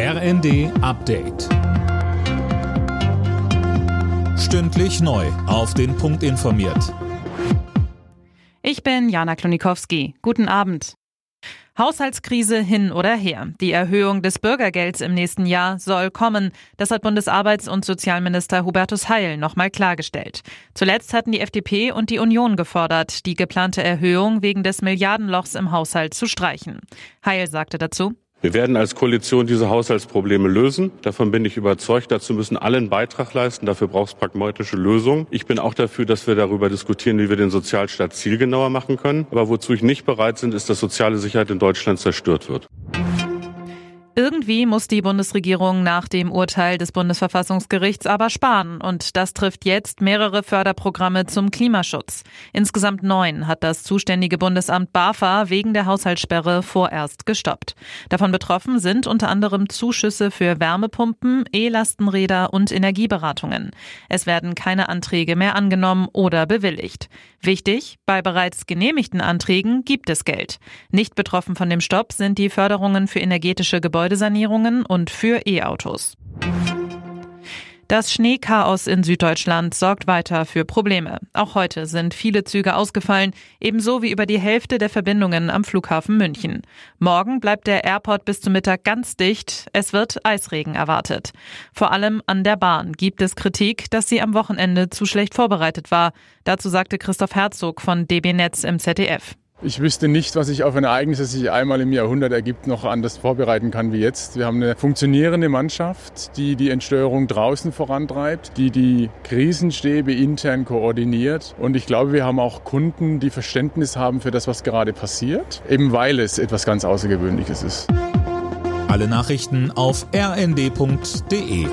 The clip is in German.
RND Update. Stündlich neu. Auf den Punkt informiert. Ich bin Jana Klonikowski. Guten Abend. Haushaltskrise hin oder her. Die Erhöhung des Bürgergelds im nächsten Jahr soll kommen. Das hat Bundesarbeits- und Sozialminister Hubertus Heil nochmal klargestellt. Zuletzt hatten die FDP und die Union gefordert, die geplante Erhöhung wegen des Milliardenlochs im Haushalt zu streichen. Heil sagte dazu, wir werden als Koalition diese Haushaltsprobleme lösen. Davon bin ich überzeugt. Dazu müssen alle einen Beitrag leisten. Dafür braucht es pragmatische Lösungen. Ich bin auch dafür, dass wir darüber diskutieren, wie wir den Sozialstaat zielgenauer machen können. Aber wozu ich nicht bereit bin, ist, dass soziale Sicherheit in Deutschland zerstört wird. Irgendwie muss die Bundesregierung nach dem Urteil des Bundesverfassungsgerichts aber sparen. Und das trifft jetzt mehrere Förderprogramme zum Klimaschutz. Insgesamt neun hat das zuständige Bundesamt BAFA wegen der Haushaltssperre vorerst gestoppt. Davon betroffen sind unter anderem Zuschüsse für Wärmepumpen, E-Lastenräder und Energieberatungen. Es werden keine Anträge mehr angenommen oder bewilligt. Wichtig, bei bereits genehmigten Anträgen gibt es Geld. Nicht betroffen von dem Stopp sind die Förderungen für energetische Gebäude Gebäudesanierungen und für E-Autos. Das Schneechaos in Süddeutschland sorgt weiter für Probleme. Auch heute sind viele Züge ausgefallen, ebenso wie über die Hälfte der Verbindungen am Flughafen München. Morgen bleibt der Airport bis zum Mittag ganz dicht. Es wird Eisregen erwartet. Vor allem an der Bahn gibt es Kritik, dass sie am Wochenende zu schlecht vorbereitet war. Dazu sagte Christoph Herzog von DB Netz im ZDF. Ich wüsste nicht, was sich auf ein Ereignis, das sich einmal im Jahrhundert ergibt, noch anders vorbereiten kann wie jetzt. Wir haben eine funktionierende Mannschaft, die die Entsteuerung draußen vorantreibt, die die Krisenstäbe intern koordiniert. Und ich glaube, wir haben auch Kunden, die Verständnis haben für das, was gerade passiert, eben weil es etwas ganz Außergewöhnliches ist. Alle Nachrichten auf rnd.de